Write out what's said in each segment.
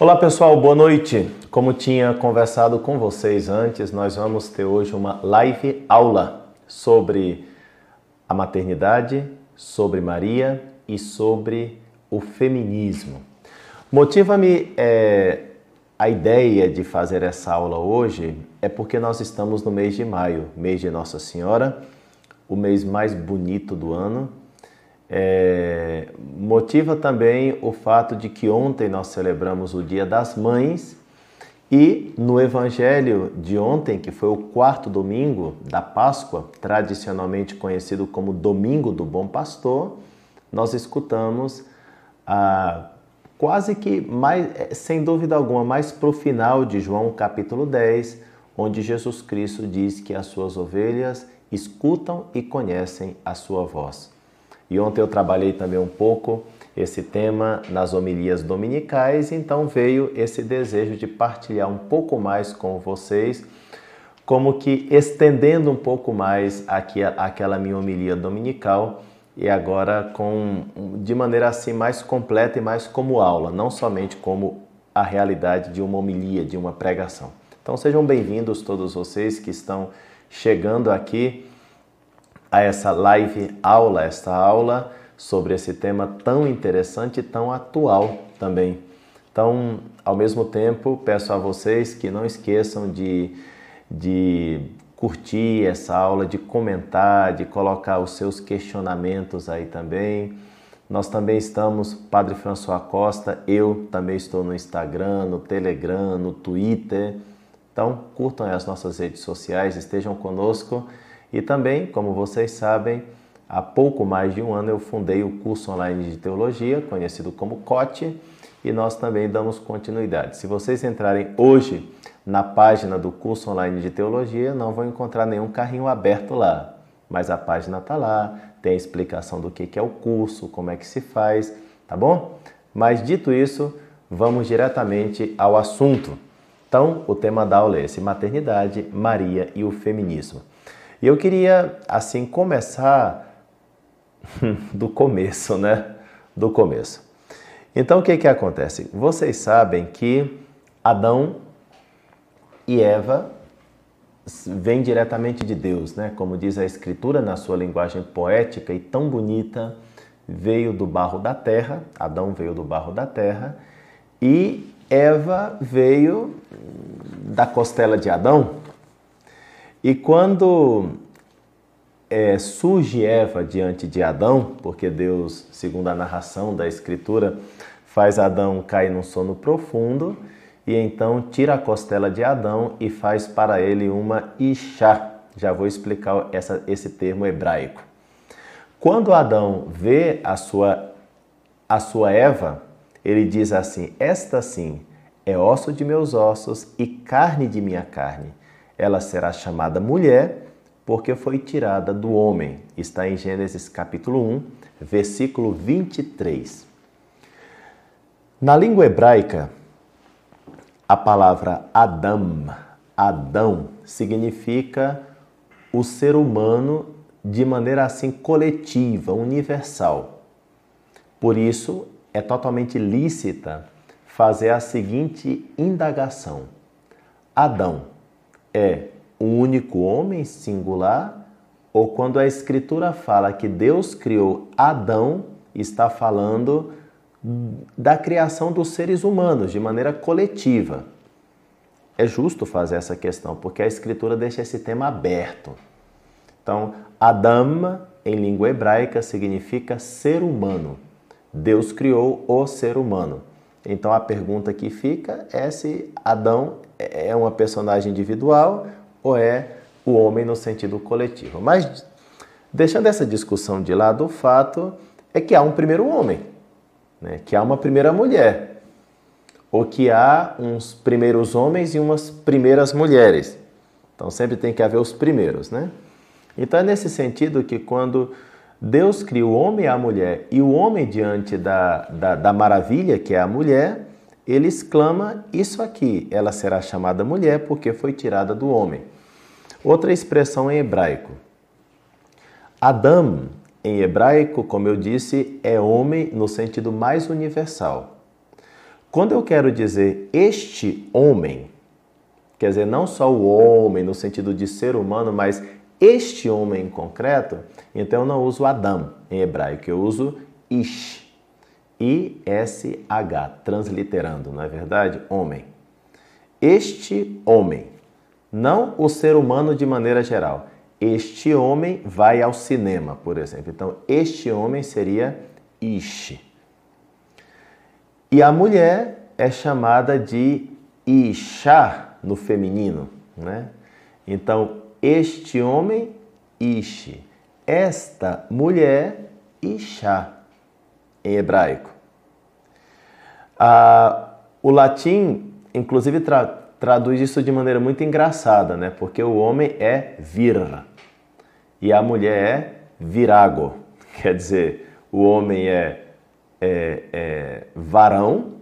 Olá pessoal, boa noite. Como tinha conversado com vocês antes, nós vamos ter hoje uma live aula sobre a maternidade, sobre Maria e sobre o feminismo. Motiva-me é, a ideia de fazer essa aula hoje é porque nós estamos no mês de maio, mês de Nossa Senhora, o mês mais bonito do ano é, motiva também o fato de que ontem nós celebramos o Dia das Mães e no Evangelho de ontem, que foi o quarto domingo da Páscoa, tradicionalmente conhecido como Domingo do Bom Pastor, nós escutamos a quase que mais, é, sem dúvida alguma, mais para o final de João capítulo 10, onde Jesus Cristo diz que as suas ovelhas escutam e conhecem a sua voz. E ontem eu trabalhei também um pouco esse tema nas homilias dominicais, então veio esse desejo de partilhar um pouco mais com vocês, como que estendendo um pouco mais aqui aquela minha homilia dominical e agora com de maneira assim mais completa e mais como aula, não somente como a realidade de uma homilia, de uma pregação. Então sejam bem-vindos todos vocês que estão chegando aqui a essa live aula, esta aula sobre esse tema tão interessante e tão atual também. Então, ao mesmo tempo, peço a vocês que não esqueçam de, de curtir essa aula, de comentar, de colocar os seus questionamentos aí também. Nós também estamos, Padre François Costa, eu também estou no Instagram, no Telegram, no Twitter. Então, curtam as nossas redes sociais, estejam conosco e também, como vocês sabem, há pouco mais de um ano eu fundei o curso online de teologia, conhecido como COTE, e nós também damos continuidade. Se vocês entrarem hoje na página do curso online de teologia, não vão encontrar nenhum carrinho aberto lá, mas a página está lá, tem a explicação do que é o curso, como é que se faz, tá bom? Mas dito isso, vamos diretamente ao assunto. Então, o tema da aula é esse: maternidade, Maria e o feminismo. E eu queria, assim, começar do começo, né? Do começo. Então, o que que acontece? Vocês sabem que Adão e Eva vêm diretamente de Deus, né? Como diz a Escritura na sua linguagem poética e tão bonita, veio do barro da terra, Adão veio do barro da terra e Eva veio da costela de Adão, e quando é, surge Eva diante de Adão, porque Deus, segundo a narração da Escritura, faz Adão cair num sono profundo e então tira a costela de Adão e faz para ele uma Ixá. Já vou explicar essa, esse termo hebraico. Quando Adão vê a sua, a sua Eva, ele diz assim: Esta sim é osso de meus ossos e carne de minha carne ela será chamada mulher porque foi tirada do homem. Está em Gênesis capítulo 1, versículo 23. Na língua hebraica, a palavra Adam, Adão, significa o ser humano de maneira assim coletiva, universal. Por isso, é totalmente lícita fazer a seguinte indagação: Adão é um único homem singular ou quando a Escritura fala que Deus criou Adão, está falando da criação dos seres humanos de maneira coletiva. É justo fazer essa questão, porque a Escritura deixa esse tema aberto. Então, Adam, em língua hebraica, significa ser humano. Deus criou o ser humano. Então, a pergunta que fica é se Adão é uma personagem individual ou é o homem no sentido coletivo. Mas, deixando essa discussão de lado, o fato é que há um primeiro homem, né? que há uma primeira mulher, ou que há uns primeiros homens e umas primeiras mulheres. Então, sempre tem que haver os primeiros, né? Então, é nesse sentido que quando Deus cria o homem e a mulher, e o homem diante da, da, da maravilha, que é a mulher, ele exclama isso aqui: ela será chamada mulher porque foi tirada do homem. Outra expressão em hebraico. Adam, em hebraico, como eu disse, é homem no sentido mais universal. Quando eu quero dizer este homem, quer dizer, não só o homem no sentido de ser humano, mas este homem em concreto, então eu não uso Adam em hebraico, eu uso Ish. I-S-H, transliterando, não é verdade? Homem. Este homem, não o ser humano de maneira geral. Este homem vai ao cinema, por exemplo. Então, este homem seria Ish. E a mulher é chamada de Isha no feminino, né? Então, este homem, Ish. Esta mulher, Isha, em hebraico. Ah, o latim, inclusive, tra traduz isso de maneira muito engraçada, né? Porque o homem é vir e a mulher é virago. Quer dizer, o homem é, é, é varão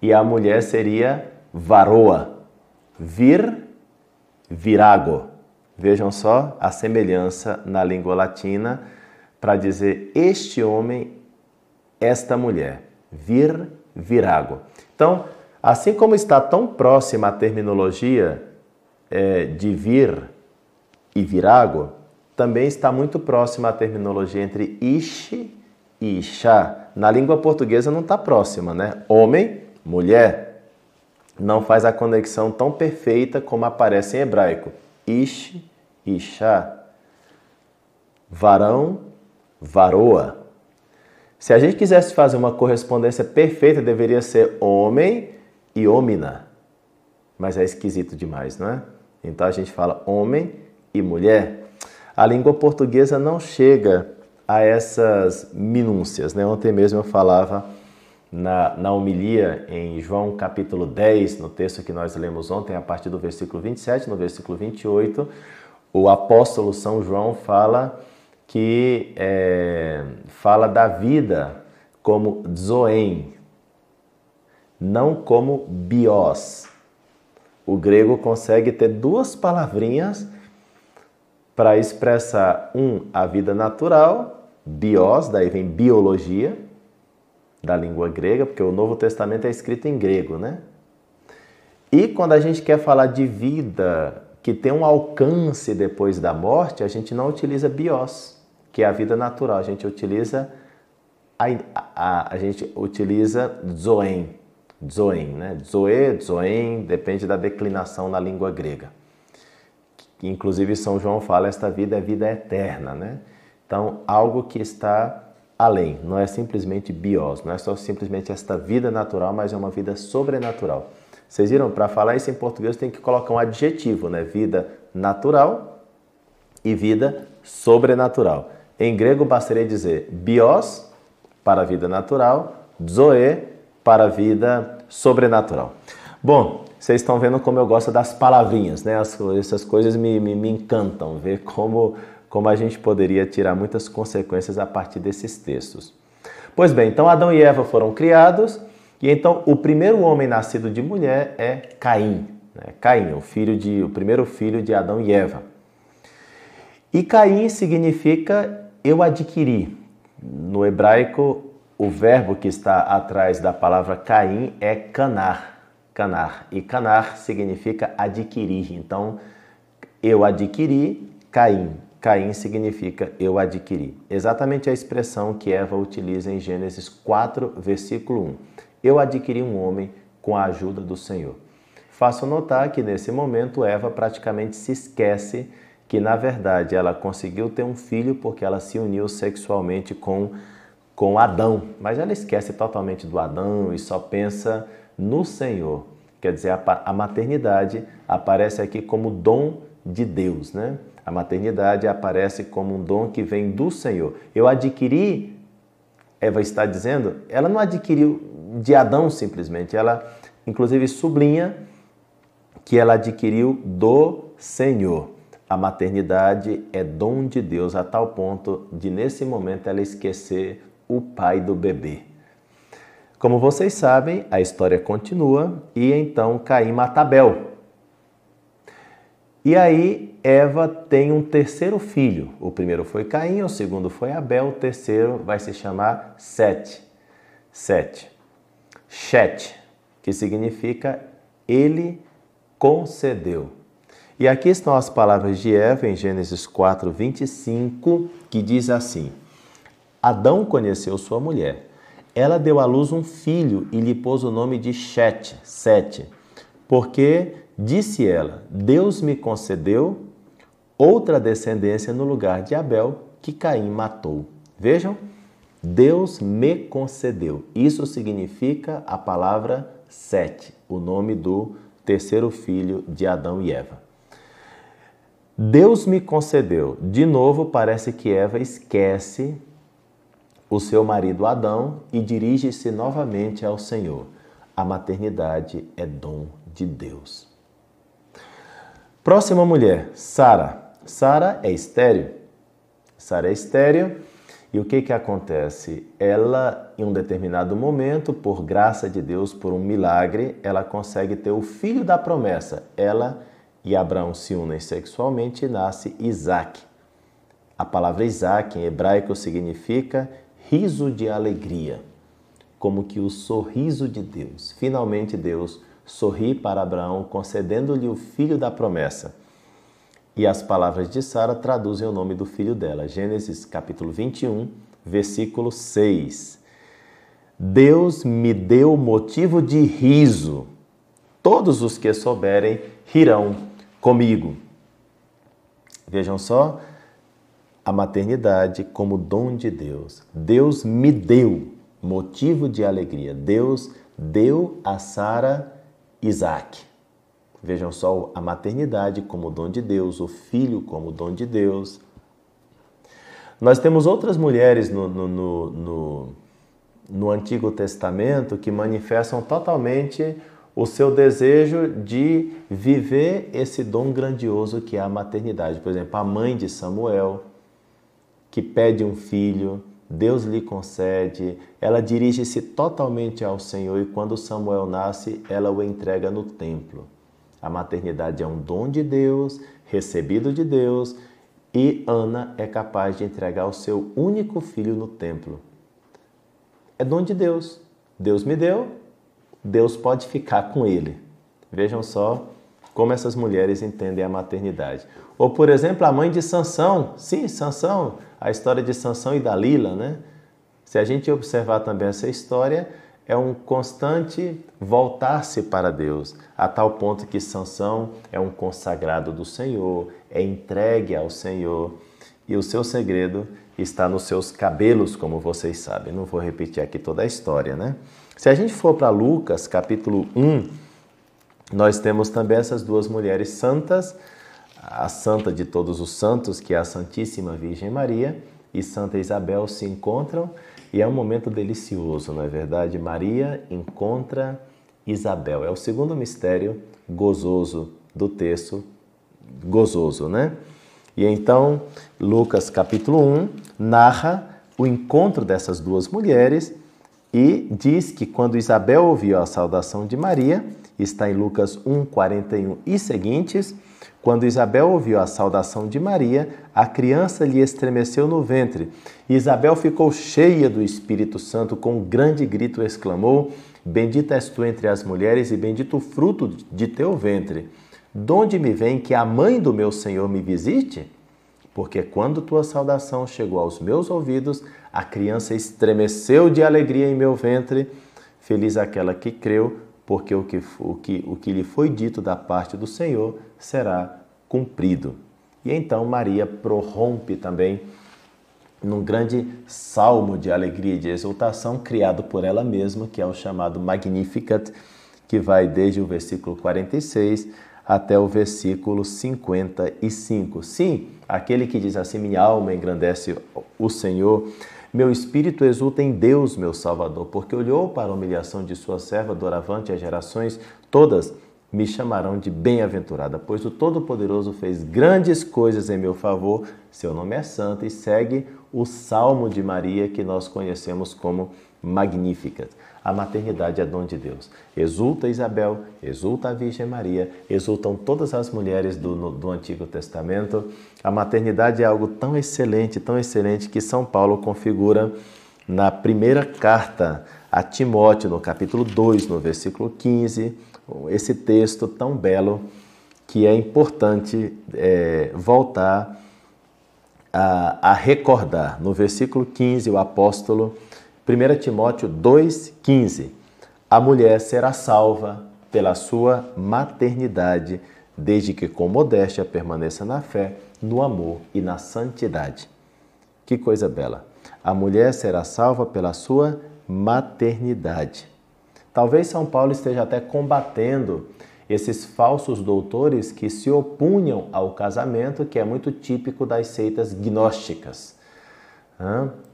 e a mulher seria varoa. Vir virago. Vejam só a semelhança na língua latina para dizer este homem, esta mulher. Vir, virago. Então, assim como está tão próxima a terminologia é, de vir e virago, também está muito próxima a terminologia entre ishi e isha. Na língua portuguesa não está próxima, né? Homem, mulher não faz a conexão tão perfeita como aparece em hebraico. Ish, Isha. Varão, varoa. Se a gente quisesse fazer uma correspondência perfeita, deveria ser homem e homina. Mas é esquisito demais, não é? Então a gente fala homem e mulher. A língua portuguesa não chega a essas minúcias, né? Ontem mesmo eu falava na, na homilia em João capítulo 10, no texto que nós lemos ontem, a partir do versículo 27, no versículo 28, o apóstolo São João fala que é, fala da vida como zoen, não como bios. O grego consegue ter duas palavrinhas para expressar um a vida natural, bios, daí vem biologia, da língua grega, porque o Novo Testamento é escrito em grego, né? E quando a gente quer falar de vida que tem um alcance depois da morte, a gente não utiliza bios, que é a vida natural, a gente utiliza a, a, a gente utiliza zoen, zoen, né? Zoe, zoen, depende da declinação na língua grega. Inclusive São João fala esta vida é vida eterna, né? Então, algo que está além, não é simplesmente bios, não é só simplesmente esta vida natural, mas é uma vida sobrenatural. Vocês viram, para falar isso em português tem que colocar um adjetivo, né? Vida natural e vida sobrenatural. Em grego bastaria dizer bios para a vida natural, zoe para a vida sobrenatural. Bom, vocês estão vendo como eu gosto das palavrinhas, né? essas coisas me, me, me encantam, ver como como a gente poderia tirar muitas consequências a partir desses textos. Pois bem, então Adão e Eva foram criados e então o primeiro homem nascido de mulher é Caim. Né? Caim, o filho de, o primeiro filho de Adão e Eva. E Caim significa eu adquiri. No hebraico, o verbo que está atrás da palavra Caim é canar. Canar. E canar significa adquirir. Então, eu adquiri Caim. Caim significa eu adquiri. Exatamente a expressão que Eva utiliza em Gênesis 4, versículo 1. Eu adquiri um homem com a ajuda do Senhor. Faço notar que nesse momento Eva praticamente se esquece que na verdade ela conseguiu ter um filho porque ela se uniu sexualmente com com Adão, mas ela esquece totalmente do Adão e só pensa no Senhor. Quer dizer, a, a maternidade aparece aqui como dom de Deus, né? A maternidade aparece como um dom que vem do Senhor. Eu adquiri, Eva está dizendo, ela não adquiriu de Adão simplesmente, ela inclusive sublinha que ela adquiriu do Senhor. A maternidade é dom de Deus a tal ponto de nesse momento ela esquecer o pai do bebê. Como vocês sabem, a história continua e então Caim mata Abel. E aí Eva tem um terceiro filho. O primeiro foi Caim, o segundo foi Abel, o terceiro vai se chamar Sete. Sete. Shet, que significa ele concedeu. E aqui estão as palavras de Eva em Gênesis 4, 25, que diz assim: Adão conheceu sua mulher. Ela deu à luz um filho e lhe pôs o nome de Shet, Sete, porque disse ela: Deus me concedeu outra descendência no lugar de Abel, que Caim matou. Vejam, Deus me concedeu. Isso significa a palavra Sete, o nome do terceiro filho de Adão e Eva. Deus me concedeu. De novo, parece que Eva esquece o seu marido Adão e dirige-se novamente ao Senhor. A maternidade é dom de Deus. Próxima mulher, Sara. Sara é estéreo. Sara é estéreo e o que que acontece? Ela, em um determinado momento, por graça de Deus, por um milagre, ela consegue ter o filho da promessa. Ela e Abraão se unem sexualmente e nasce Isaac. A palavra Isaac em hebraico significa riso de alegria, como que o sorriso de Deus. Finalmente Deus sorri para Abraão, concedendo-lhe o filho da promessa. E as palavras de Sara traduzem o nome do filho dela. Gênesis capítulo 21, versículo 6. Deus me deu motivo de riso. Todos os que souberem rirão comigo. Vejam só a maternidade como dom de Deus. Deus me deu motivo de alegria. Deus deu a Sara Isaac. Vejam só a maternidade como dom de Deus, o filho como dom de Deus. Nós temos outras mulheres no, no, no, no, no Antigo Testamento que manifestam totalmente o seu desejo de viver esse dom grandioso que é a maternidade. Por exemplo, a mãe de Samuel, que pede um filho, Deus lhe concede, ela dirige-se totalmente ao Senhor e quando Samuel nasce, ela o entrega no templo. A maternidade é um dom de Deus, recebido de Deus, e Ana é capaz de entregar o seu único filho no templo. É dom de Deus. Deus me deu, Deus pode ficar com ele. Vejam só como essas mulheres entendem a maternidade. Ou, por exemplo, a mãe de Sansão. Sim, Sansão, a história de Sansão e Dalila, né? Se a gente observar também essa história, é um constante voltar-se para Deus, a tal ponto que Sansão é um consagrado do Senhor, é entregue ao Senhor, e o seu segredo está nos seus cabelos, como vocês sabem. Não vou repetir aqui toda a história, né? Se a gente for para Lucas, capítulo 1, nós temos também essas duas mulheres santas, a santa de todos os santos, que é a Santíssima Virgem Maria, e Santa Isabel se encontram e é um momento delicioso, não é verdade? Maria encontra Isabel. É o segundo mistério gozoso do texto, gozoso, né? E então, Lucas capítulo 1 narra o encontro dessas duas mulheres e diz que quando Isabel ouviu a saudação de Maria, está em Lucas 1, 41 e seguintes, quando Isabel ouviu a saudação de Maria, a criança lhe estremeceu no ventre. Isabel ficou cheia do Espírito Santo, com um grande grito exclamou: Bendita és tu entre as mulheres, e bendito o fruto de teu ventre. Donde me vem que a mãe do meu Senhor me visite? Porque quando tua saudação chegou aos meus ouvidos, a criança estremeceu de alegria em meu ventre. Feliz aquela que creu, porque o que, o, que, o que lhe foi dito da parte do Senhor será cumprido. E então Maria prorrompe também num grande salmo de alegria e de exultação criado por ela mesma, que é o chamado Magnificat, que vai desde o versículo 46 até o versículo 55. Sim, aquele que diz assim: Minha alma engrandece o Senhor meu espírito exulta em Deus, meu Salvador, porque olhou para a humilhação de sua serva doravante as gerações todas me chamarão de bem-aventurada, pois o Todo-Poderoso fez grandes coisas em meu favor, seu nome é santo e segue o Salmo de Maria que nós conhecemos como Magnífica. A maternidade é dom de Deus. Exulta Isabel, exulta a Virgem Maria, exultam todas as mulheres do, no, do Antigo Testamento. A maternidade é algo tão excelente, tão excelente que São Paulo configura na primeira carta a Timóteo no capítulo 2, no versículo 15, esse texto tão belo que é importante é, voltar a, a recordar. No versículo 15, o apóstolo, 1 Timóteo 2, 15, a mulher será salva pela sua maternidade, desde que com modéstia permaneça na fé, no amor e na santidade. Que coisa bela! A mulher será salva pela sua maternidade. Talvez São Paulo esteja até combatendo esses falsos doutores que se opunham ao casamento, que é muito típico das seitas gnósticas.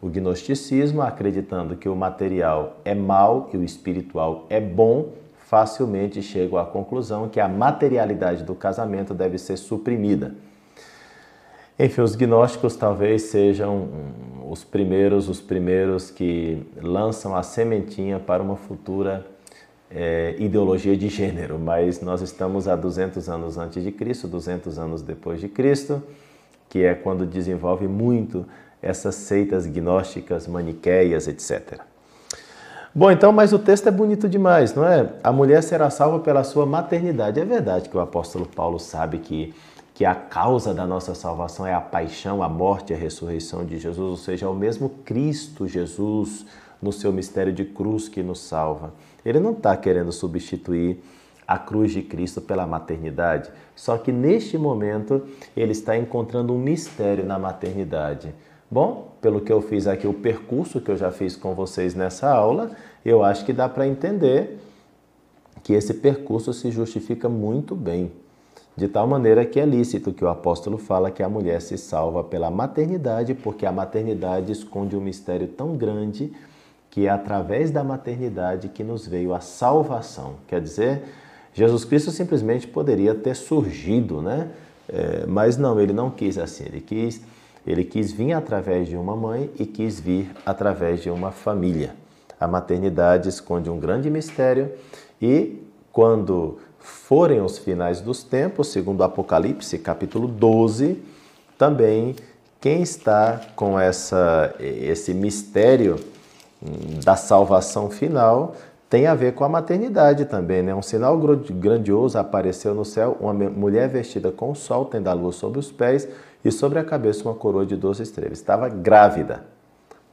O gnosticismo, acreditando que o material é mal e o espiritual é bom, facilmente chegam à conclusão que a materialidade do casamento deve ser suprimida. Enfim, os gnósticos talvez sejam os primeiros, os primeiros que lançam a sementinha para uma futura é, ideologia de gênero, mas nós estamos há 200 anos antes de Cristo, 200 anos depois de Cristo, que é quando desenvolve muito essas seitas gnósticas, maniqueias, etc. Bom, então, mas o texto é bonito demais, não é? A mulher será salva pela sua maternidade. É verdade que o apóstolo Paulo sabe que, que a causa da nossa salvação é a paixão, a morte e a ressurreição de Jesus, ou seja, é o mesmo Cristo Jesus no seu mistério de cruz que nos salva. Ele não está querendo substituir a cruz de Cristo pela maternidade, só que neste momento ele está encontrando um mistério na maternidade. Bom, pelo que eu fiz aqui, o percurso que eu já fiz com vocês nessa aula, eu acho que dá para entender que esse percurso se justifica muito bem. De tal maneira que é lícito que o apóstolo fala que a mulher se salva pela maternidade, porque a maternidade esconde um mistério tão grande que é através da maternidade que nos veio a salvação. Quer dizer, Jesus Cristo simplesmente poderia ter surgido, né? É, mas não, ele não quis assim. Ele quis, ele quis vir através de uma mãe e quis vir através de uma família. A maternidade esconde um grande mistério e quando forem os finais dos tempos, segundo Apocalipse, capítulo 12, também quem está com essa, esse mistério da salvação final tem a ver com a maternidade também, né? Um sinal grandioso apareceu no céu, uma mulher vestida com o sol, tendo a luz sobre os pés e sobre a cabeça uma coroa de doze estrelas. Estava grávida,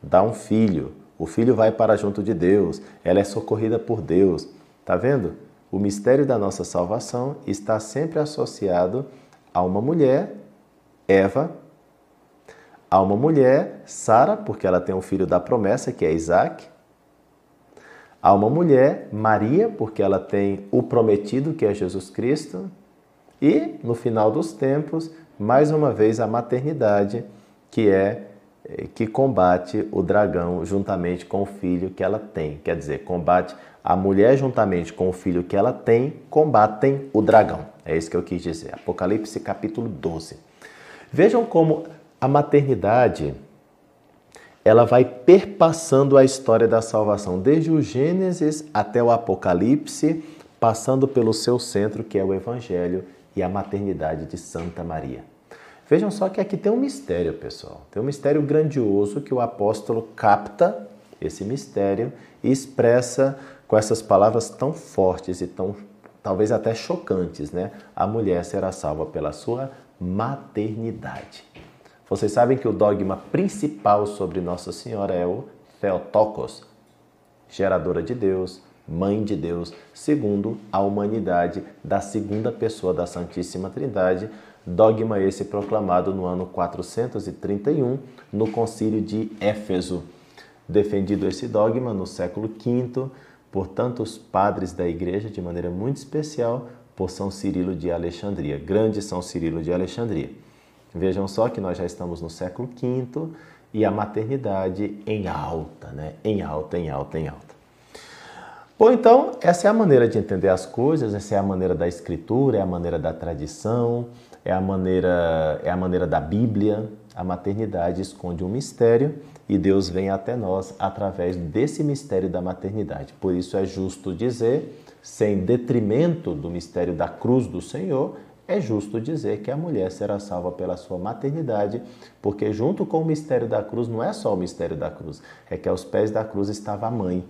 dá um filho, o filho vai para junto de Deus, ela é socorrida por Deus. Tá vendo? O mistério da nossa salvação está sempre associado a uma mulher, Eva, a uma mulher, Sara, porque ela tem um filho da promessa, que é Isaac. Há uma mulher, Maria, porque ela tem o prometido, que é Jesus Cristo. E, no final dos tempos, mais uma vez a maternidade, que é eh, que combate o dragão juntamente com o filho que ela tem. Quer dizer, combate a mulher juntamente com o filho que ela tem, combatem o dragão. É isso que eu quis dizer. Apocalipse capítulo 12. Vejam como a maternidade ela vai perpassando a história da salvação, desde o Gênesis até o Apocalipse, passando pelo seu centro, que é o Evangelho e a maternidade de Santa Maria. Vejam só que aqui tem um mistério, pessoal. Tem um mistério grandioso que o apóstolo capta esse mistério e expressa com essas palavras tão fortes e tão talvez até chocantes, né? A mulher será salva pela sua maternidade. Vocês sabem que o dogma principal sobre Nossa Senhora é o Theotokos, geradora de Deus, mãe de Deus, segundo a humanidade da segunda pessoa da Santíssima Trindade, dogma esse proclamado no ano 431 no Concílio de Éfeso. Defendido esse dogma no século V por tantos padres da Igreja, de maneira muito especial por São Cirilo de Alexandria, grande São Cirilo de Alexandria. Vejam só que nós já estamos no século V e a maternidade em alta, né? Em alta, em alta, em alta. Bom, então, essa é a maneira de entender as coisas, essa é a maneira da escritura, é a maneira da tradição, é a maneira, é a maneira da Bíblia. A maternidade esconde um mistério e Deus vem até nós através desse mistério da maternidade. Por isso é justo dizer, sem detrimento do mistério da cruz do Senhor, é justo dizer que a mulher será salva pela sua maternidade, porque junto com o mistério da cruz não é só o mistério da cruz, é que aos pés da cruz estava a mãe.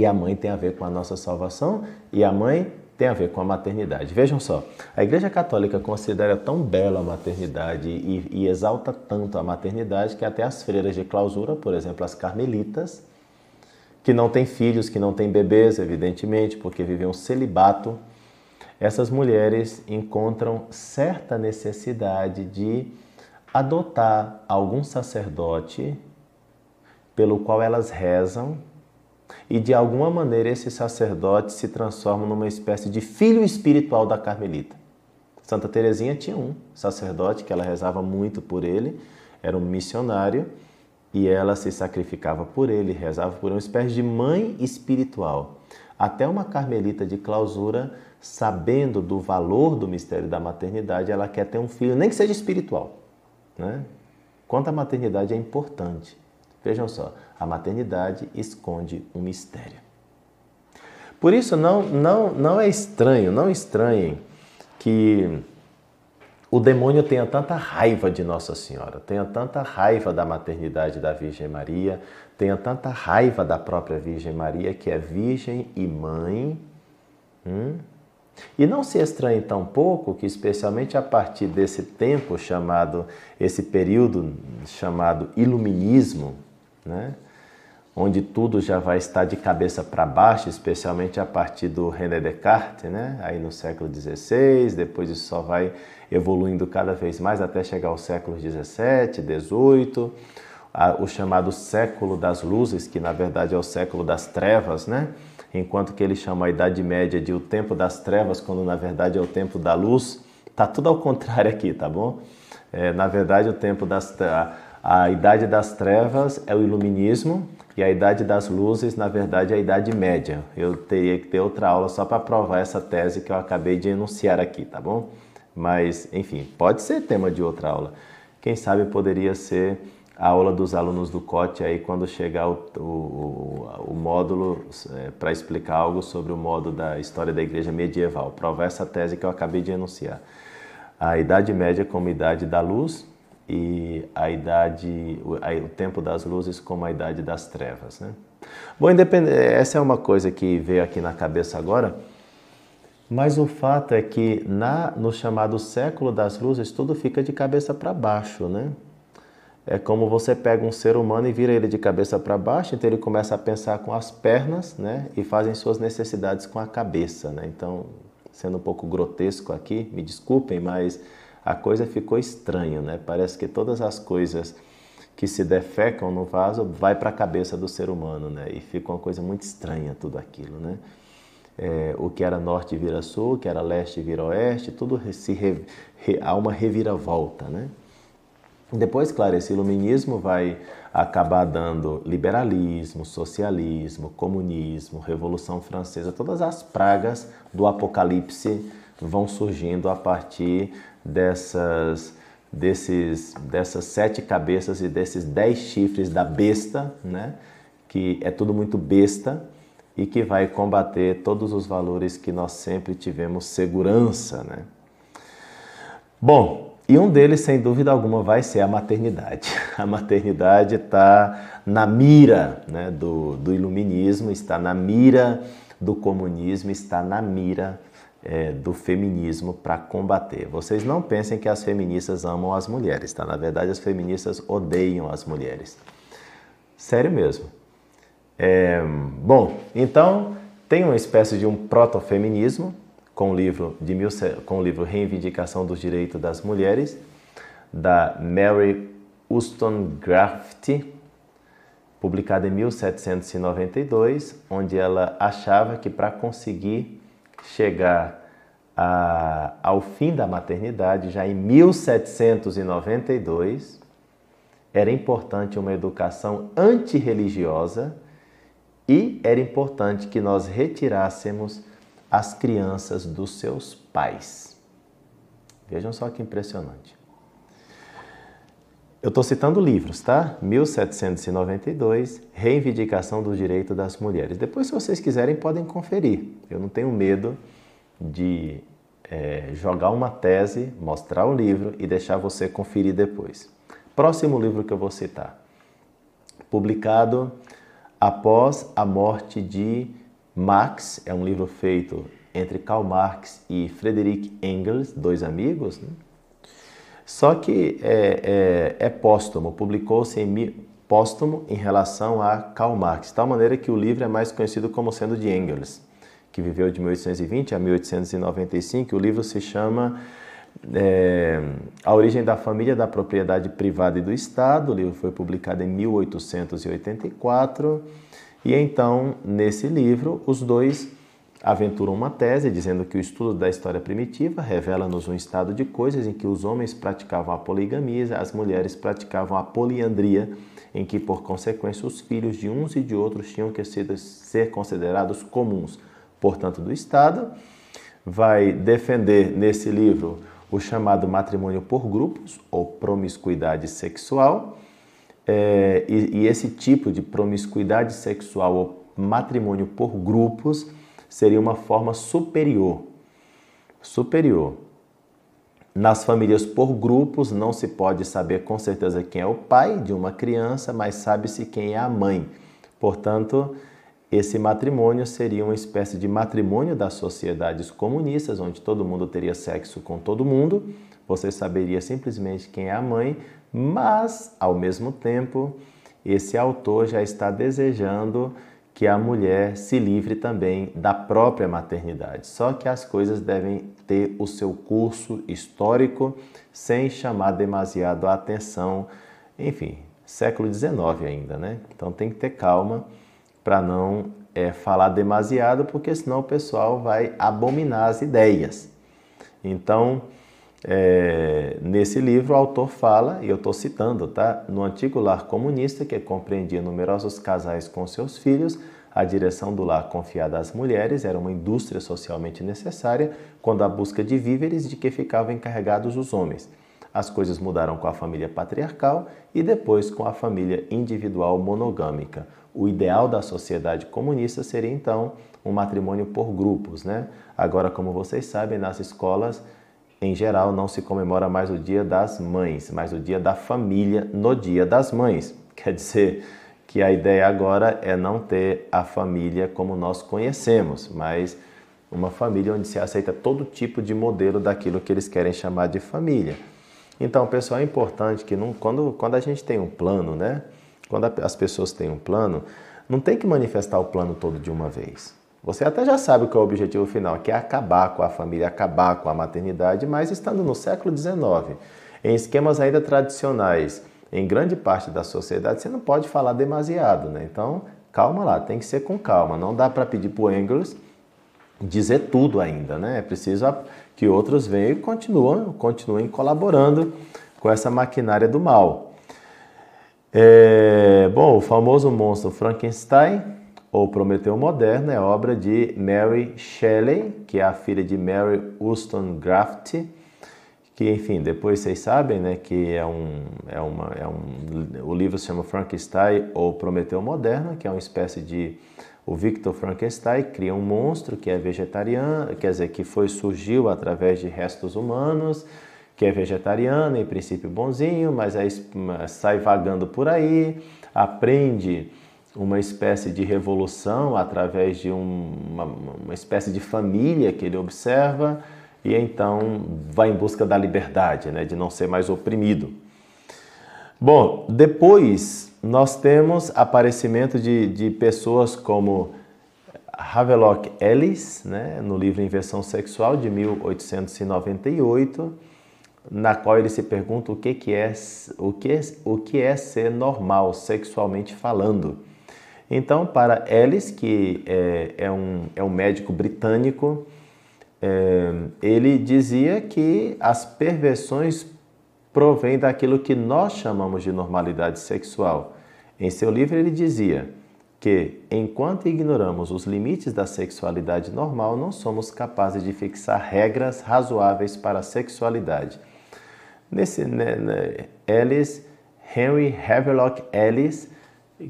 E a mãe tem a ver com a nossa salvação e a mãe tem a ver com a maternidade. Vejam só, a Igreja Católica considera tão bela a maternidade e, e exalta tanto a maternidade que até as freiras de clausura, por exemplo, as carmelitas, que não têm filhos, que não têm bebês, evidentemente, porque vivem um celibato, essas mulheres encontram certa necessidade de adotar algum sacerdote pelo qual elas rezam e de alguma maneira esse sacerdote se transforma numa espécie de filho espiritual da Carmelita. Santa Teresinha tinha um sacerdote que ela rezava muito por ele, era um missionário e ela se sacrificava por ele, rezava por uma espécie de mãe espiritual. Até uma carmelita de clausura, sabendo do valor do mistério da maternidade, ela quer ter um filho, nem que seja espiritual. Né? Quanto a maternidade é importante. Vejam só, a maternidade esconde um mistério. Por isso, não, não, não é estranho, não estranhem que o demônio tenha tanta raiva de Nossa Senhora, tenha tanta raiva da maternidade da Virgem Maria, tenha tanta raiva da própria Virgem Maria, que é virgem e mãe. Hum? E não se estranhe tão pouco que, especialmente a partir desse tempo chamado, esse período chamado Iluminismo, né? Onde tudo já vai estar de cabeça para baixo, especialmente a partir do René Descartes, né? aí no século XVI, depois isso só vai evoluindo cada vez mais até chegar ao século XVII, XVIII, o chamado século das luzes, que na verdade é o século das trevas, né? enquanto que ele chama a Idade Média de o tempo das trevas, quando na verdade é o tempo da luz, tá tudo ao contrário aqui, tá bom? É, na verdade, o tempo das a, a Idade das Trevas é o Iluminismo, e a idade das luzes, na verdade, é a idade média. Eu teria que ter outra aula só para provar essa tese que eu acabei de enunciar aqui, tá bom? Mas, enfim, pode ser tema de outra aula. Quem sabe poderia ser a aula dos alunos do COT aí quando chegar o, o, o módulo é, para explicar algo sobre o modo da história da igreja medieval. Provar essa tese que eu acabei de enunciar. A Idade Média como idade da luz e a idade, o, tempo das luzes como a idade das trevas. Né? Bom, essa é uma coisa que veio aqui na cabeça agora, mas o fato é que na, no chamado século das luzes tudo fica de cabeça para baixo, né? É como você pega um ser humano e vira ele de cabeça para baixo, então ele começa a pensar com as pernas, né? E fazem suas necessidades com a cabeça, né? Então, sendo um pouco grotesco aqui, me desculpem, mas a coisa ficou estranha, né? Parece que todas as coisas que se defecam no vaso vai para a cabeça do ser humano, né? E fica uma coisa muito estranha tudo aquilo, né? É, o que era norte vira sul, o que era leste vira oeste, tudo se re, re, há uma reviravolta, né? Depois, claro, esse iluminismo vai acabar dando liberalismo, socialismo, comunismo, revolução francesa, todas as pragas do apocalipse vão surgindo a partir dessas, desses, dessas sete cabeças e desses dez chifres da besta, né? que é tudo muito besta e que vai combater todos os valores que nós sempre tivemos segurança. Né? Bom, e um deles, sem dúvida alguma, vai ser a maternidade. A maternidade está na mira né, do, do iluminismo, está na mira do comunismo, está na mira é, do feminismo para combater. Vocês não pensem que as feministas amam as mulheres, tá? Na verdade, as feministas odeiam as mulheres. Sério mesmo. É, bom, então tem uma espécie de um protofeminismo com o livro de mil, com o livro Reivindicação dos Direitos das Mulheres da Mary Wollstonecraft, publicada em 1792, onde ela achava que para conseguir chegar a, ao fim da maternidade, já em 1792, era importante uma educação antirreligiosa e era importante que nós retirássemos as crianças dos seus pais. Vejam só que impressionante. Eu estou citando livros, tá? 1792, Reivindicação do Direito das Mulheres. Depois, se vocês quiserem, podem conferir. Eu não tenho medo de é, jogar uma tese, mostrar o livro e deixar você conferir depois. Próximo livro que eu vou citar, publicado após a morte de Marx, é um livro feito entre Karl Marx e Friedrich Engels, dois amigos. Né? Só que é, é, é póstumo, publicou-se em póstumo em relação a Karl Marx, de tal maneira que o livro é mais conhecido como sendo de Engels, que viveu de 1820 a 1895. O livro se chama é, A Origem da Família, da Propriedade Privada e do Estado. O livro foi publicado em 1884. E então, nesse livro, os dois aventuram uma tese dizendo que o estudo da história primitiva revela-nos um estado de coisas em que os homens praticavam a poligamia, as mulheres praticavam a poliandria, em que, por consequência, os filhos de uns e de outros tinham que ser considerados comuns, portanto, do Estado. Vai defender nesse livro o chamado matrimônio por grupos ou promiscuidade sexual. É, e, e esse tipo de promiscuidade sexual ou matrimônio por grupos seria uma forma superior. Superior. Nas famílias por grupos não se pode saber com certeza quem é o pai de uma criança, mas sabe-se quem é a mãe. Portanto, esse matrimônio seria uma espécie de matrimônio das sociedades comunistas, onde todo mundo teria sexo com todo mundo. Você saberia simplesmente quem é a mãe, mas, ao mesmo tempo, esse autor já está desejando que a mulher se livre também da própria maternidade. Só que as coisas devem ter o seu curso histórico sem chamar demasiado a atenção. Enfim, século XIX ainda, né? Então tem que ter calma para não é, falar demasiado, porque senão o pessoal vai abominar as ideias. Então, é, nesse livro, o autor fala, e eu estou citando, tá? No antigo lar comunista, que compreendia numerosos casais com seus filhos, a direção do lar confiada às mulheres era uma indústria socialmente necessária, quando a busca de víveres de que ficavam encarregados os homens. As coisas mudaram com a família patriarcal e depois com a família individual monogâmica. O ideal da sociedade comunista seria então um matrimônio por grupos, né? Agora, como vocês sabem, nas escolas em geral não se comemora mais o Dia das Mães, mas o Dia da Família no Dia das Mães. Quer dizer que a ideia agora é não ter a família como nós conhecemos, mas uma família onde se aceita todo tipo de modelo daquilo que eles querem chamar de família. Então, pessoal, é importante que não, quando, quando a gente tem um plano, né? Quando as pessoas têm um plano, não tem que manifestar o plano todo de uma vez. Você até já sabe qual é o objetivo final, que é acabar com a família, acabar com a maternidade, mas estando no século XIX, em esquemas ainda tradicionais, em grande parte da sociedade, você não pode falar demasiado, né? Então, calma lá, tem que ser com calma. Não dá para pedir para o Engels dizer tudo ainda, né? É preciso que outros venham e continuem, continuem colaborando com essa maquinária do mal. É, bom, o famoso monstro Frankenstein, ou Prometeu Moderno, é obra de Mary Shelley, que é a filha de Mary Wollstonecraft, que, enfim, depois vocês sabem, né, que é um, é uma, é um, o livro se chama Frankenstein ou Prometeu Moderno, que é uma espécie de, o Victor Frankenstein cria um monstro que é vegetariano, quer dizer, que foi, surgiu através de restos humanos, que é vegetariano, em princípio bonzinho, mas aí sai vagando por aí, aprende uma espécie de revolução através de um, uma, uma espécie de família que ele observa e então vai em busca da liberdade, né, de não ser mais oprimido. Bom, depois nós temos aparecimento de, de pessoas como Havelock Ellis, né, no livro Inversão Sexual de 1898, na qual ele se pergunta o que, que, é, o que, o que é ser normal sexualmente falando. Então, para Ellis, que é, é um, é um médico britânico, é, ele dizia que as perversões provêm daquilo que nós chamamos de normalidade sexual. Em seu livro, ele dizia que, enquanto ignoramos os limites da sexualidade normal, não somos capazes de fixar regras razoáveis para a sexualidade. Nesse, né, né, Ellis, Henry Havelock Ellis,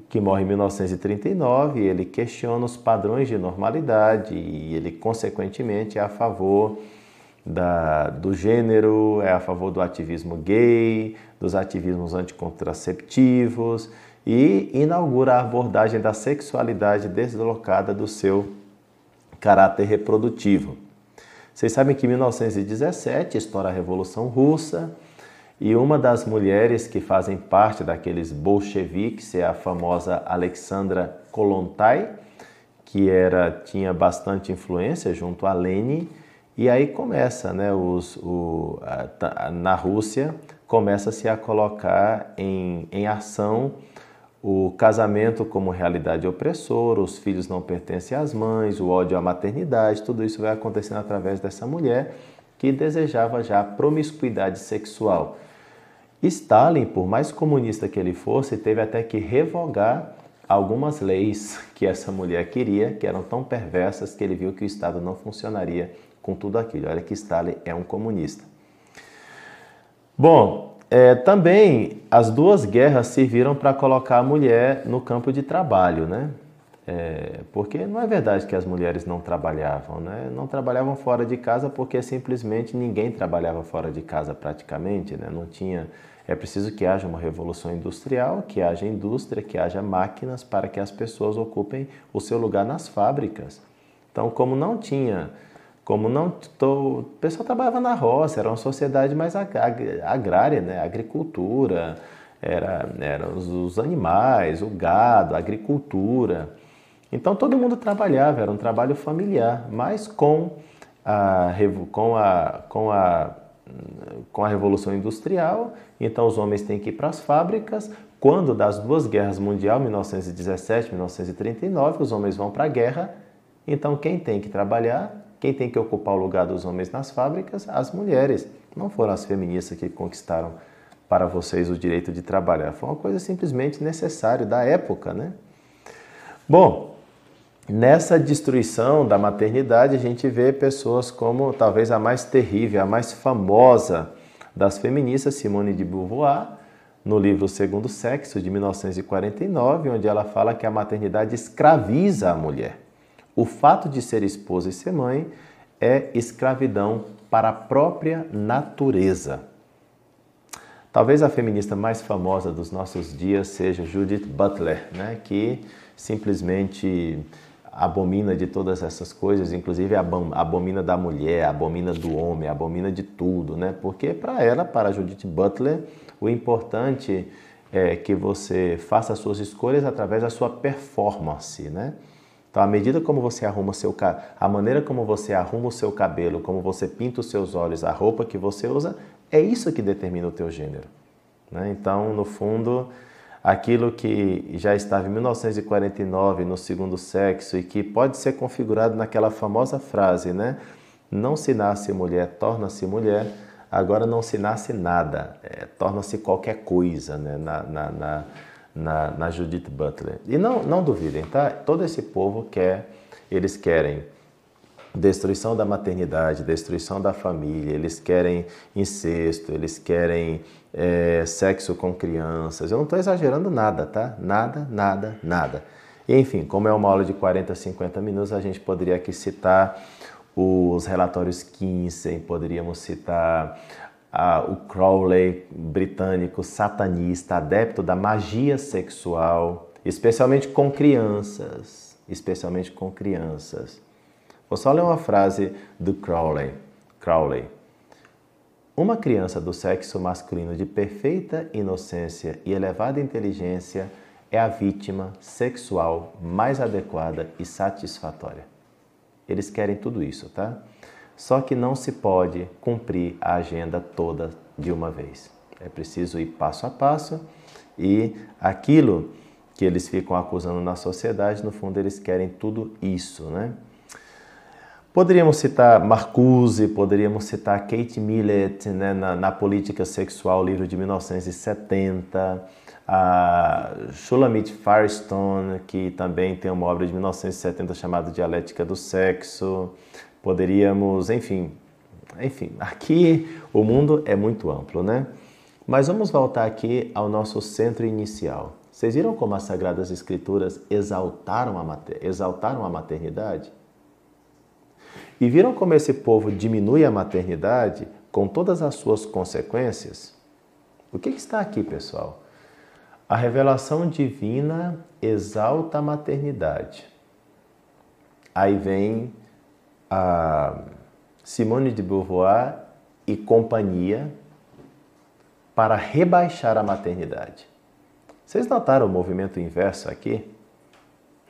que morre em 1939, ele questiona os padrões de normalidade e ele, consequentemente, é a favor da, do gênero, é a favor do ativismo gay, dos ativismos anticontraceptivos e inaugura a abordagem da sexualidade deslocada do seu caráter reprodutivo. Vocês sabem que em 1917 estoura a Revolução Russa e uma das mulheres que fazem parte daqueles bolcheviques é a famosa Alexandra Kolontai, que era tinha bastante influência junto a Lenin e aí começa, né, os, o, a, na Rússia começa-se a colocar em, em ação o casamento como realidade opressora, os filhos não pertencem às mães, o ódio à maternidade, tudo isso vai acontecendo através dessa mulher que desejava já promiscuidade sexual. Stalin, por mais comunista que ele fosse, teve até que revogar algumas leis que essa mulher queria, que eram tão perversas que ele viu que o Estado não funcionaria com tudo aquilo. Olha que Stalin é um comunista. Bom, é, também as duas guerras serviram para colocar a mulher no campo de trabalho, né? É, porque não é verdade que as mulheres não trabalhavam, né? Não trabalhavam fora de casa porque simplesmente ninguém trabalhava fora de casa praticamente, né? Não tinha. É preciso que haja uma revolução industrial, que haja indústria, que haja máquinas para que as pessoas ocupem o seu lugar nas fábricas. Então, como não tinha como não tô, o pessoal trabalhava na roça, era uma sociedade mais agrária, né? agricultura, era, eram os animais, o gado, a agricultura. Então todo mundo trabalhava, era um trabalho familiar, mas com a, com a, com a, com a Revolução Industrial, então os homens têm que ir para as fábricas. Quando das duas guerras mundiais, 1917 e 1939, os homens vão para a guerra, então quem tem que trabalhar quem tem que ocupar o lugar dos homens nas fábricas? As mulheres. Não foram as feministas que conquistaram para vocês o direito de trabalhar. Foi uma coisa simplesmente necessária da época, né? Bom, nessa destruição da maternidade, a gente vê pessoas como talvez a mais terrível, a mais famosa das feministas, Simone de Beauvoir, no livro Segundo Sexo, de 1949, onde ela fala que a maternidade escraviza a mulher. O fato de ser esposa e ser mãe é escravidão para a própria natureza. Talvez a feminista mais famosa dos nossos dias seja Judith Butler, né, que simplesmente abomina de todas essas coisas, inclusive abomina da mulher, abomina do homem, abomina de tudo, né? Porque para ela, para Judith Butler, o importante é que você faça as suas escolhas através da sua performance, né? Então, à medida como você arruma seu a maneira como você arruma o seu cabelo, como você pinta os seus olhos, a roupa que você usa, é isso que determina o teu gênero. Né? Então, no fundo, aquilo que já estava em 1949 no segundo sexo e que pode ser configurado naquela famosa frase, né? Não se nasce mulher, torna-se mulher. Agora não se nasce nada, é, torna-se qualquer coisa, né? na, na, na na, na Judith Butler. E não, não duvidem, tá? Todo esse povo quer, eles querem destruição da maternidade, destruição da família, eles querem incesto, eles querem é, sexo com crianças. Eu não estou exagerando nada, tá? Nada, nada, nada. enfim, como é uma aula de 40, 50 minutos, a gente poderia aqui citar os relatórios Kinsey, poderíamos citar o Crowley britânico satanista, adepto da magia sexual, especialmente com crianças, especialmente com crianças. Vou só ler uma frase do Crowley. Crowley. Uma criança do sexo masculino de perfeita inocência e elevada inteligência é a vítima sexual mais adequada e satisfatória. Eles querem tudo isso, tá? Só que não se pode cumprir a agenda toda de uma vez. É preciso ir passo a passo e aquilo que eles ficam acusando na sociedade, no fundo eles querem tudo isso, né? Poderíamos citar Marcuse, poderíamos citar Kate Millett né, na, na, Política Sexual, livro de 1970, a Shulamit Firestone, que também tem uma obra de 1970 chamada Dialética do Sexo, Poderíamos, enfim, enfim, aqui o mundo é muito amplo, né? Mas vamos voltar aqui ao nosso centro inicial. Vocês viram como as Sagradas Escrituras exaltaram a, exaltaram a maternidade? E viram como esse povo diminui a maternidade com todas as suas consequências? O que, está aqui, pessoal? A revelação divina exalta a maternidade. Aí vem a Simone de Beauvoir e companhia para rebaixar a maternidade. Vocês notaram o movimento inverso aqui?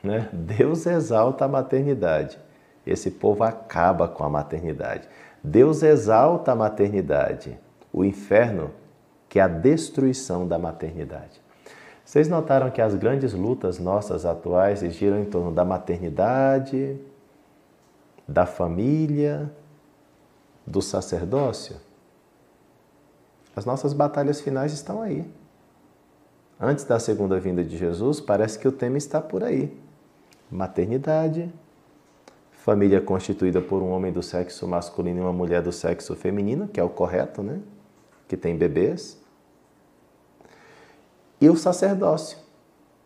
Né? Deus exalta a maternidade. Esse povo acaba com a maternidade. Deus exalta a maternidade. O inferno, que é a destruição da maternidade. Vocês notaram que as grandes lutas nossas atuais giram em torno da maternidade, da família, do sacerdócio? As nossas batalhas finais estão aí. Antes da segunda vinda de Jesus, parece que o tema está por aí. Maternidade, família constituída por um homem do sexo masculino e uma mulher do sexo feminino, que é o correto, né? Que tem bebês e o sacerdócio.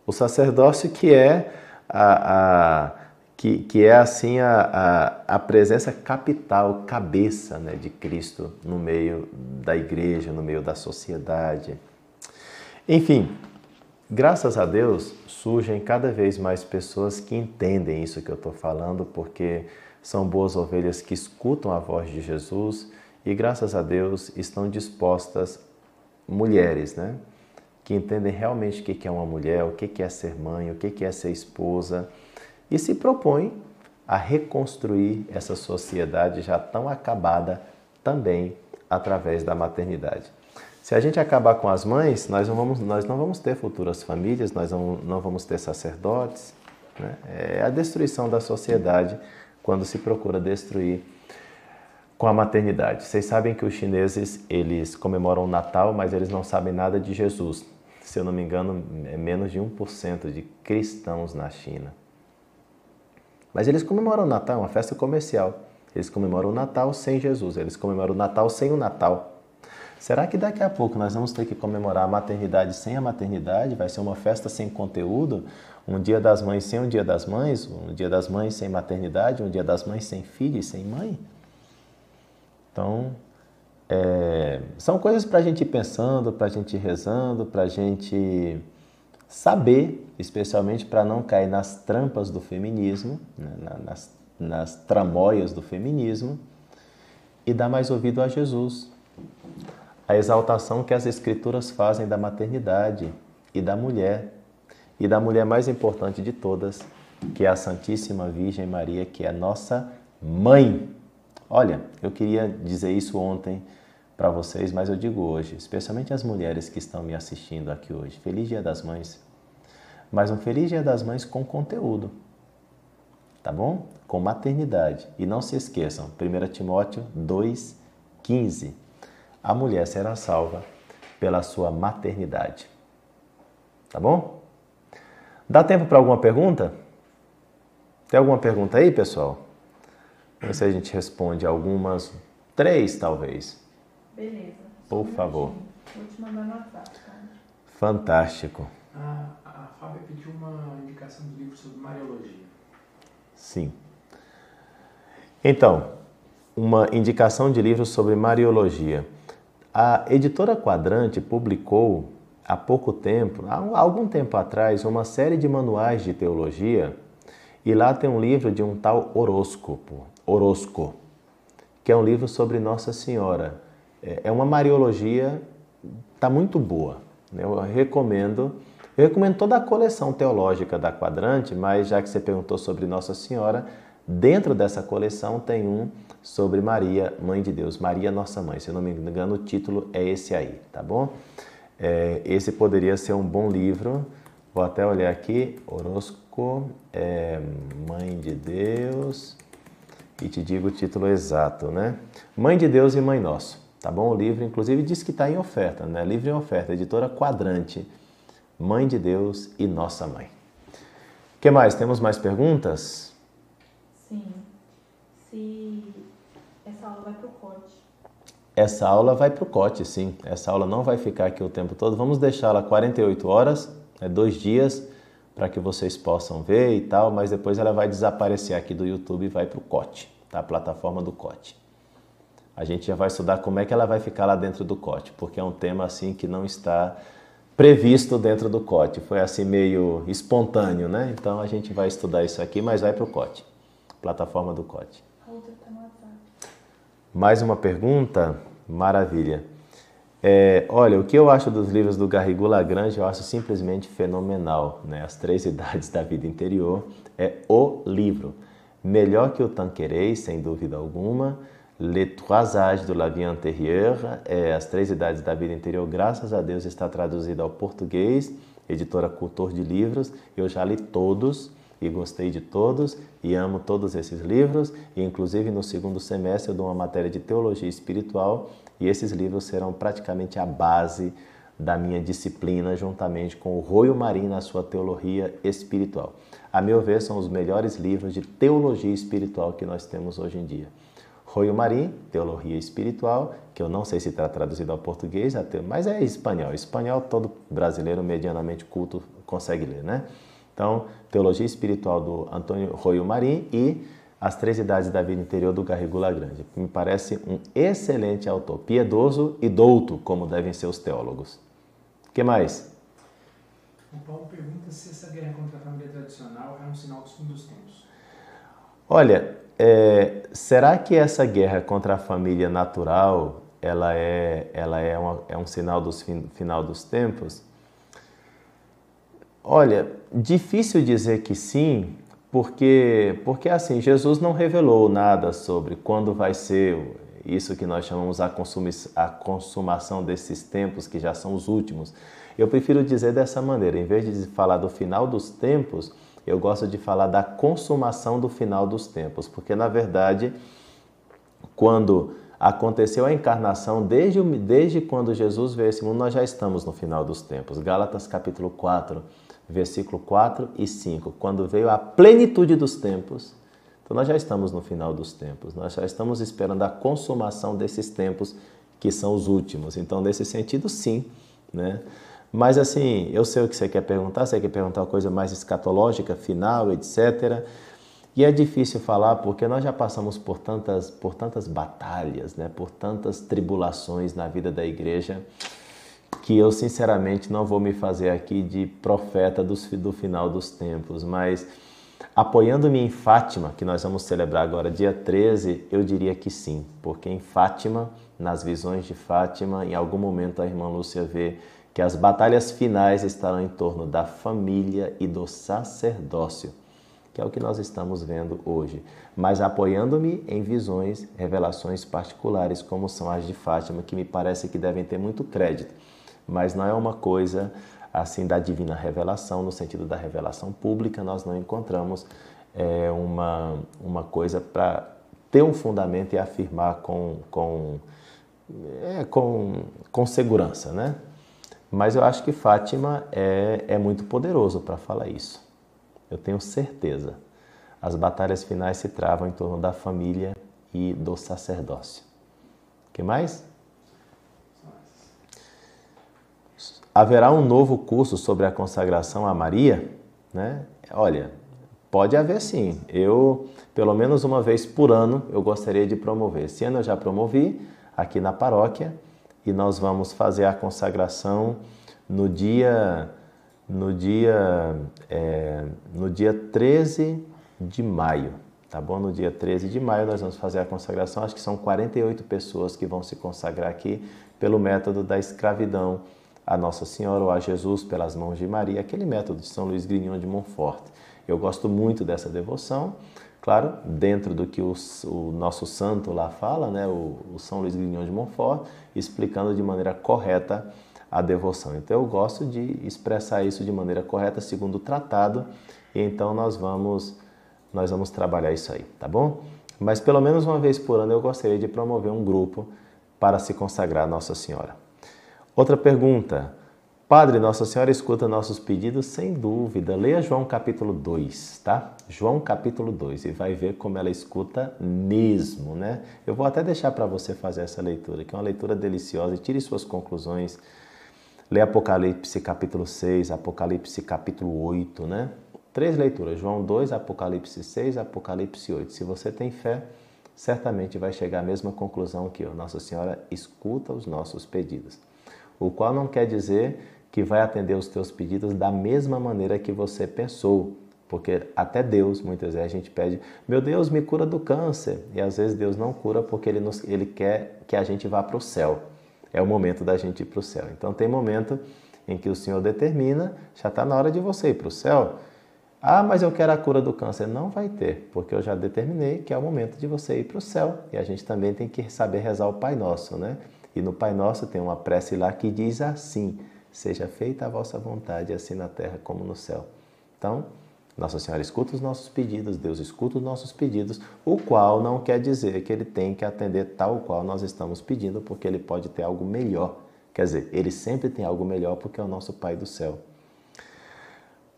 O sacerdócio que é a, a que, que é assim a, a, a, presença capital, cabeça né, de Cristo no meio da igreja, no meio da sociedade. Enfim, graças a Deus surgem cada vez mais pessoas que entendem isso que eu estou falando, porque são boas ovelhas que escutam a voz de Jesus e graças a Deus estão dispostas, mulheres, né? que entendem realmente o que é uma mulher, o que é ser mãe, o que é ser esposa, e se propõem a reconstruir essa sociedade já tão acabada também através da maternidade. Se a gente acabar com as mães, nós não vamos, nós não vamos ter futuras famílias, nós não, não vamos ter sacerdotes. Né? É a destruição da sociedade quando se procura destruir com a maternidade. Vocês sabem que os chineses eles comemoram o Natal, mas eles não sabem nada de Jesus se eu não me engano, é menos de 1% de cristãos na China. Mas eles comemoram o Natal, é uma festa comercial. Eles comemoram o Natal sem Jesus, eles comemoram o Natal sem o Natal. Será que daqui a pouco nós vamos ter que comemorar a maternidade sem a maternidade? Vai ser uma festa sem conteúdo? Um dia das mães sem um dia das mães? Um dia das mães sem maternidade? Um dia das mães sem filho e sem mãe? Então, é, são coisas para a gente ir pensando, para a gente ir rezando, para a gente saber, especialmente para não cair nas trampas do feminismo, né, nas, nas tramóias do feminismo, e dar mais ouvido a Jesus. A exaltação que as Escrituras fazem da maternidade e da mulher, e da mulher mais importante de todas, que é a Santíssima Virgem Maria, que é nossa mãe. Olha, eu queria dizer isso ontem para vocês, mas eu digo hoje, especialmente as mulheres que estão me assistindo aqui hoje. Feliz Dia das Mães. Mas um Feliz Dia das Mães com conteúdo. Tá bom? Com maternidade. E não se esqueçam, 1 Timóteo 2,15. A mulher será salva pela sua maternidade. Tá bom? Dá tempo para alguma pergunta? Tem alguma pergunta aí, pessoal? Vamos ver se a gente responde algumas. Três, talvez. Beleza. Por favor. Vou te mandar no WhatsApp, tá? Fantástico. A, a Fábia pediu uma indicação do livro sobre Mariologia. Sim. Então, uma indicação de livro sobre Mariologia. A editora Quadrante publicou há pouco tempo, há algum tempo atrás, uma série de manuais de teologia e lá tem um livro de um tal horóscopo, Orosco, que é um livro sobre Nossa Senhora. É, é uma Mariologia, está muito boa. Né? Eu recomendo. Eu recomendo toda a coleção teológica da Quadrante, mas já que você perguntou sobre Nossa Senhora, dentro dessa coleção tem um sobre Maria, Mãe de Deus, Maria Nossa Mãe. Se eu não me engano, o título é esse aí, tá bom? É, esse poderia ser um bom livro. Vou até olhar aqui, Orosco, é, Mãe de Deus, e te digo o título exato, né? Mãe de Deus e Mãe Nosso. Tá bom? O livro, inclusive, diz que está em oferta, né? Livro em oferta, editora Quadrante, Mãe de Deus e Nossa Mãe. Que mais? Temos mais perguntas? Sim. Se essa aula vai para o COTE. Essa aula vai para o COTE, sim. Essa aula não vai ficar aqui o tempo todo. Vamos deixá-la 48 horas, é dois dias, para que vocês possam ver e tal, mas depois ela vai desaparecer aqui do YouTube e vai para o COTE, tá? A plataforma do COTE a gente já vai estudar como é que ela vai ficar lá dentro do corte, porque é um tema assim que não está previsto dentro do COT. Foi assim meio espontâneo, né? Então a gente vai estudar isso aqui, mas vai para o COT, plataforma do COT. A outra tá no WhatsApp. Mais uma pergunta? Maravilha. É, olha, o que eu acho dos livros do Garrigou Lagrange, eu acho simplesmente fenomenal. Né? As Três Idades da Vida Interior é o livro. Melhor que o Tanqueray, sem dúvida alguma. Les Trois Âges de la Vie Antérieure, é, As Três Idades da Vida Interior, graças a Deus está traduzido ao português, editora Cultor de Livros. Eu já li todos e gostei de todos e amo todos esses livros. E inclusive no segundo semestre eu dou uma matéria de teologia espiritual e esses livros serão praticamente a base da minha disciplina, juntamente com o Roio Marim na sua teologia espiritual. A meu ver, são os melhores livros de teologia espiritual que nós temos hoje em dia. Roio Marim, Teologia Espiritual, que eu não sei se está traduzido ao português, mas é espanhol. Espanhol todo brasileiro medianamente culto consegue ler, né? Então, Teologia Espiritual do Antônio Roio Marim e As Três Idades da Vida Interior do Garrigou Lagrange. Me parece um excelente autor, piedoso e douto, como devem ser os teólogos. O que mais? O Paulo pergunta se essa guerra contra a família tradicional é um sinal dos fim dos tempos. Olha, é, será que essa guerra contra a família natural ela é, ela é, uma, é um sinal do fin, final dos tempos? Olha, difícil dizer que sim, porque, porque assim, Jesus não revelou nada sobre quando vai ser isso que nós chamamos a, a consumação desses tempos que já são os últimos. Eu prefiro dizer dessa maneira, em vez de falar do final dos tempos, eu gosto de falar da consumação do final dos tempos, porque na verdade, quando aconteceu a encarnação, desde, desde quando Jesus veio a esse mundo, nós já estamos no final dos tempos. Gálatas capítulo 4, versículo 4 e 5. Quando veio a plenitude dos tempos, então nós já estamos no final dos tempos, nós já estamos esperando a consumação desses tempos que são os últimos. Então, nesse sentido, sim, né? Mas assim, eu sei o que você quer perguntar, você quer perguntar uma coisa mais escatológica, final, etc. E é difícil falar porque nós já passamos por tantas, por tantas batalhas, né? por tantas tribulações na vida da igreja, que eu sinceramente não vou me fazer aqui de profeta do final dos tempos, mas apoiando-me em Fátima, que nós vamos celebrar agora dia 13, eu diria que sim, porque em Fátima, nas visões de Fátima, em algum momento a irmã Lúcia vê que as batalhas finais estarão em torno da família e do sacerdócio, que é o que nós estamos vendo hoje, mas apoiando-me em visões, revelações particulares, como são as de Fátima, que me parece que devem ter muito crédito, mas não é uma coisa assim da divina revelação, no sentido da revelação pública, nós não encontramos é, uma, uma coisa para ter um fundamento e afirmar com, com, é, com, com segurança, né? Mas eu acho que Fátima é, é muito poderoso para falar isso. Eu tenho certeza. As batalhas finais se travam em torno da família e do sacerdócio. Que mais? Haverá um novo curso sobre a consagração a Maria? Né? Olha, pode haver sim. Eu, pelo menos uma vez por ano, eu gostaria de promover. Esse ano eu já promovi aqui na paróquia e nós vamos fazer a consagração no dia no dia é, no dia 13 de maio, tá bom? No dia 13 de maio nós vamos fazer a consagração, acho que são 48 pessoas que vão se consagrar aqui pelo método da escravidão a Nossa Senhora ou a Jesus pelas mãos de Maria, aquele método de São Luís Grignon de Montfort. Eu gosto muito dessa devoção, Claro, dentro do que o, o nosso santo lá fala, né, o, o, São Luís Grignon de Montfort, explicando de maneira correta a devoção. Então eu gosto de expressar isso de maneira correta segundo o tratado, e então nós vamos nós vamos trabalhar isso aí, tá bom? Mas pelo menos uma vez por ano eu gostaria de promover um grupo para se consagrar a Nossa Senhora. Outra pergunta: Padre, Nossa Senhora escuta nossos pedidos sem dúvida. Leia João capítulo 2, tá? João capítulo 2 e vai ver como ela escuta mesmo, né? Eu vou até deixar para você fazer essa leitura, que é uma leitura deliciosa e tire suas conclusões. Leia Apocalipse capítulo 6, Apocalipse capítulo 8, né? Três leituras, João 2, Apocalipse 6, Apocalipse 8. Se você tem fé, certamente vai chegar à mesma conclusão que eu. Nossa Senhora escuta os nossos pedidos. O qual não quer dizer que vai atender os teus pedidos da mesma maneira que você pensou. Porque até Deus, muitas vezes, a gente pede, meu Deus, me cura do câncer. E às vezes Deus não cura porque Ele, nos, ele quer que a gente vá para o céu. É o momento da gente ir para o céu. Então tem momento em que o Senhor determina, já está na hora de você ir para o céu. Ah, mas eu quero a cura do câncer. Não vai ter, porque eu já determinei que é o momento de você ir para o céu. E a gente também tem que saber rezar o Pai Nosso, né? E no Pai Nosso tem uma prece lá que diz assim: Seja feita a vossa vontade, assim na terra como no céu. Então, nossa Senhora escuta os nossos pedidos, Deus escuta os nossos pedidos, o qual não quer dizer que ele tem que atender tal qual nós estamos pedindo, porque ele pode ter algo melhor. Quer dizer, ele sempre tem algo melhor porque é o nosso Pai do céu.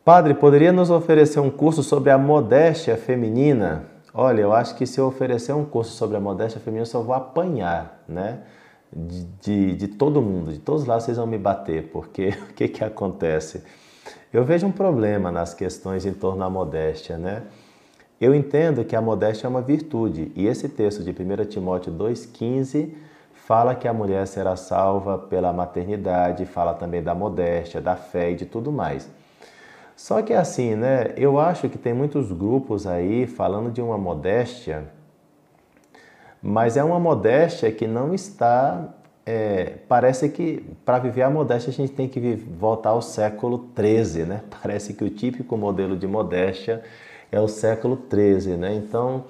Padre, poderia nos oferecer um curso sobre a modéstia feminina? Olha, eu acho que se eu oferecer um curso sobre a modéstia feminina, eu só vou apanhar, né? De, de, de todo mundo, de todos lá vocês vão me bater, porque o que, que acontece? Eu vejo um problema nas questões em torno à modéstia, né? Eu entendo que a modéstia é uma virtude, e esse texto de 1 Timóteo 2,15 fala que a mulher será salva pela maternidade, fala também da modéstia, da fé e de tudo mais. Só que assim, né? Eu acho que tem muitos grupos aí falando de uma modéstia, mas é uma modéstia que não está é, parece que para viver a modéstia a gente tem que voltar ao século XIII, né? Parece que o típico modelo de modéstia é o século XIII, né? Então,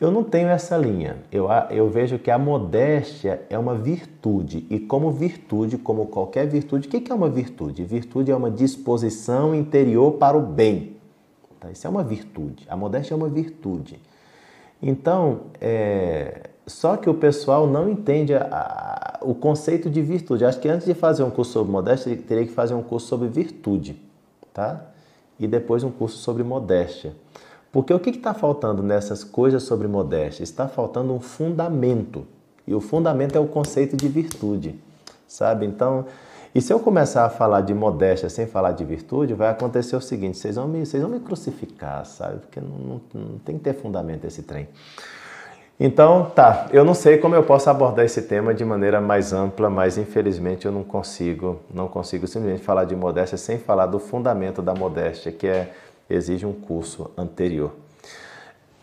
eu não tenho essa linha. Eu, eu vejo que a modéstia é uma virtude. E como virtude, como qualquer virtude, o que é uma virtude? Virtude é uma disposição interior para o bem. Tá? Isso é uma virtude. A modéstia é uma virtude. Então, é, só que o pessoal não entende a, o conceito de virtude. Acho que antes de fazer um curso sobre modéstia, teria que fazer um curso sobre virtude, tá? E depois um curso sobre modéstia. Porque o que está faltando nessas coisas sobre modéstia? Está faltando um fundamento. E o fundamento é o conceito de virtude, sabe? Então, e se eu começar a falar de modéstia sem falar de virtude, vai acontecer o seguinte: vocês vão me, vocês vão me crucificar, sabe? Porque não, não, não tem que ter fundamento esse trem. Então, tá, eu não sei como eu posso abordar esse tema de maneira mais ampla, mas infelizmente eu não consigo, não consigo simplesmente falar de modéstia sem falar do fundamento da modéstia, que é exige um curso anterior.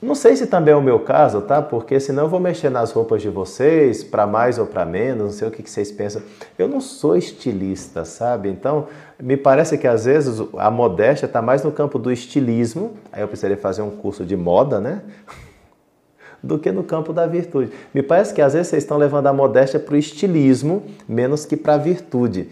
Não sei se também é o meu caso, tá? Porque senão eu vou mexer nas roupas de vocês, para mais ou para menos, não sei o que vocês pensam. Eu não sou estilista, sabe? Então, me parece que às vezes a modéstia está mais no campo do estilismo. Aí eu precisaria fazer um curso de moda, né? do que no campo da virtude. Me parece que às vezes vocês estão levando a modéstia para o estilismo, menos que para a virtude.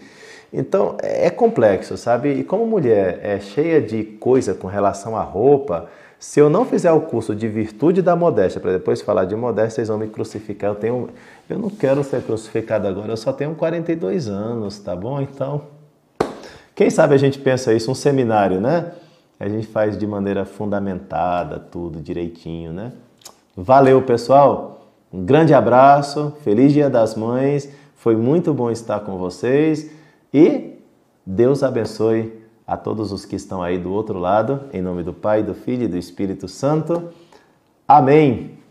Então é complexo, sabe? E como mulher é cheia de coisa com relação à roupa, se eu não fizer o curso de virtude da modéstia, para depois falar de modéstia, vocês vão me crucificar. Eu tenho, eu não quero ser crucificado agora, eu só tenho 42 anos, tá bom? Então, quem sabe a gente pensa isso, um seminário, né? A gente faz de maneira fundamentada, tudo direitinho, né? Valeu, pessoal. Um grande abraço, feliz Dia das Mães. Foi muito bom estar com vocês e Deus abençoe a todos os que estão aí do outro lado, em nome do Pai, do Filho e do Espírito Santo. Amém.